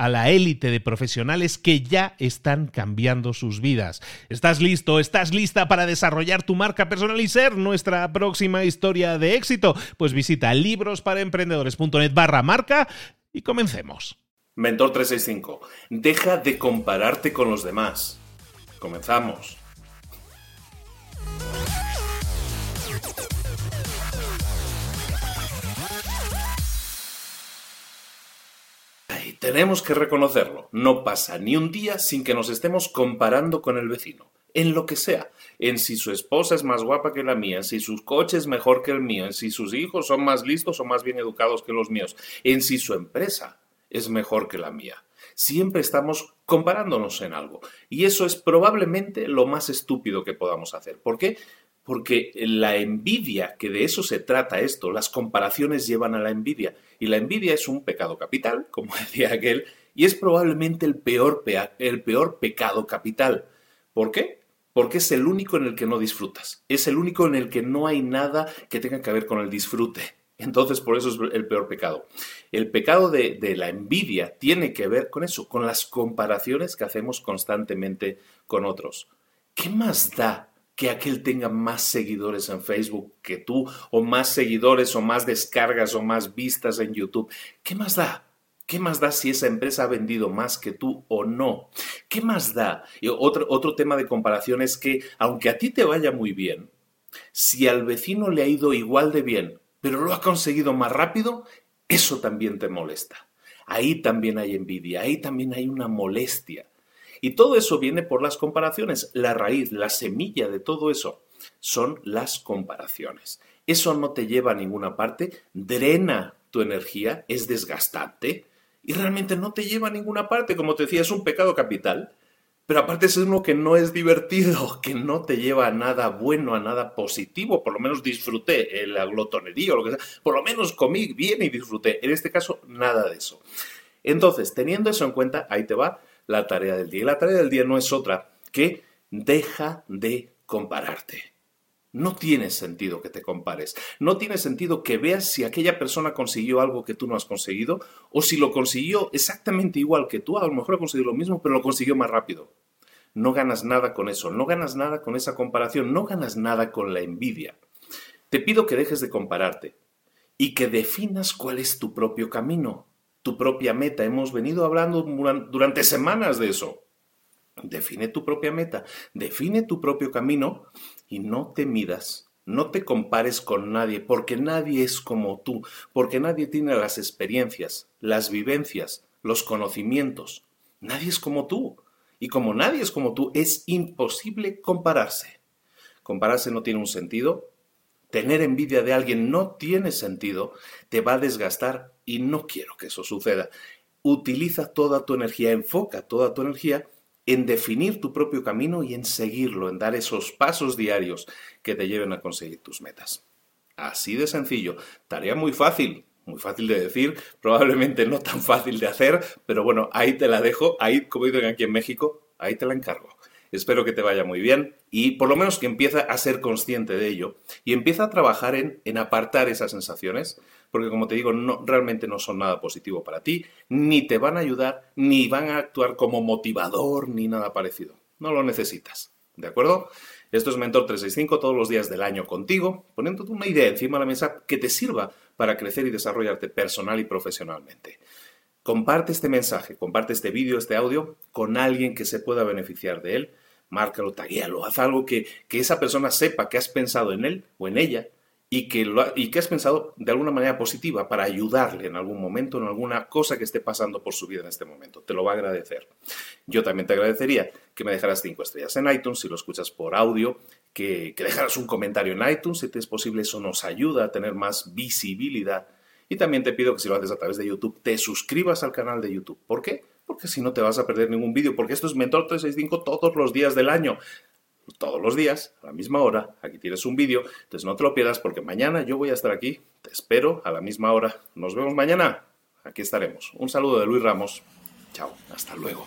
a la élite de profesionales que ya están cambiando sus vidas. ¿Estás listo? ¿Estás lista para desarrollar tu marca personal y ser nuestra próxima historia de éxito? Pues visita librosparaemprendedores.net barra marca y comencemos. Mentor 365, deja de compararte con los demás. Comenzamos. Tenemos que reconocerlo, no pasa ni un día sin que nos estemos comparando con el vecino, en lo que sea, en si su esposa es más guapa que la mía, en si su coche es mejor que el mío, en si sus hijos son más listos o más bien educados que los míos, en si su empresa es mejor que la mía. Siempre estamos comparándonos en algo. Y eso es probablemente lo más estúpido que podamos hacer. ¿Por qué? Porque la envidia, que de eso se trata esto, las comparaciones llevan a la envidia, y la envidia es un pecado capital, como decía aquel, y es probablemente el peor, el peor pecado capital. ¿Por qué? Porque es el único en el que no disfrutas, es el único en el que no hay nada que tenga que ver con el disfrute. Entonces, por eso es el peor pecado. El pecado de, de, la envidia tiene que ver con eso, con las comparaciones que hacemos constantemente con otros. ¿Qué más da que aquel tenga más seguidores en Facebook que tú, o más seguidores, o más descargas, o más vistas en YouTube. ¿Qué más da? ¿Qué más da si esa empresa ha vendido más que tú o no? ¿Qué más da? Y otro, otro tema de comparación es que, aunque a ti te vaya muy bien, si al vecino le ha ido igual de bien, pero lo ha conseguido más rápido, eso también te molesta. Ahí también hay envidia, ahí también hay una molestia. Y todo eso viene por las comparaciones. La raíz, la semilla de todo eso son las comparaciones. Eso no te lleva a ninguna parte, drena tu energía, es desgastante y realmente no te lleva a ninguna parte. Como te decía, es un pecado capital. Pero aparte es uno que no es divertido, que no te lleva a nada bueno, a nada positivo. Por lo menos disfruté la glotonería o lo que sea. Por lo menos comí bien y disfruté. En este caso, nada de eso. Entonces, teniendo eso en cuenta, ahí te va la tarea del día. Y la tarea del día no es otra que deja de compararte. No tiene sentido que te compares. No tiene sentido que veas si aquella persona consiguió algo que tú no has conseguido o si lo consiguió exactamente igual que tú. A lo mejor ha conseguido lo mismo, pero lo consiguió más rápido. No ganas nada con eso. No ganas nada con esa comparación. No ganas nada con la envidia. Te pido que dejes de compararte y que definas cuál es tu propio camino tu propia meta. Hemos venido hablando durante semanas de eso. Define tu propia meta, define tu propio camino y no te midas, no te compares con nadie, porque nadie es como tú, porque nadie tiene las experiencias, las vivencias, los conocimientos. Nadie es como tú. Y como nadie es como tú, es imposible compararse. Compararse no tiene un sentido, Tener envidia de alguien no tiene sentido, te va a desgastar y no quiero que eso suceda. Utiliza toda tu energía, enfoca toda tu energía en definir tu propio camino y en seguirlo, en dar esos pasos diarios que te lleven a conseguir tus metas. Así de sencillo. Tarea muy fácil, muy fácil de decir, probablemente no tan fácil de hacer, pero bueno, ahí te la dejo, ahí, como dicen aquí en México, ahí te la encargo. Espero que te vaya muy bien y por lo menos que empiece a ser consciente de ello y empieza a trabajar en, en apartar esas sensaciones, porque como te digo, no, realmente no son nada positivo para ti, ni te van a ayudar, ni van a actuar como motivador, ni nada parecido. No lo necesitas. ¿De acuerdo? Esto es Mentor 365 todos los días del año contigo, poniéndote una idea encima de la mesa que te sirva para crecer y desarrollarte personal y profesionalmente. Comparte este mensaje, comparte este vídeo, este audio con alguien que se pueda beneficiar de él. Márcalo, taguéalo, haz algo que, que esa persona sepa que has pensado en él o en ella y que, y que has pensado de alguna manera positiva para ayudarle en algún momento, en alguna cosa que esté pasando por su vida en este momento. Te lo va a agradecer. Yo también te agradecería que me dejaras cinco estrellas en iTunes, si lo escuchas por audio, que, que dejaras un comentario en iTunes, si te es posible, eso nos ayuda a tener más visibilidad. Y también te pido que si lo haces a través de YouTube, te suscribas al canal de YouTube. ¿Por qué? Porque si no te vas a perder ningún vídeo, porque esto es Mentor 365 todos los días del año todos los días, a la misma hora. Aquí tienes un vídeo, entonces no te lo pierdas porque mañana yo voy a estar aquí. Te espero a la misma hora. Nos vemos mañana. Aquí estaremos. Un saludo de Luis Ramos. Chao, hasta luego.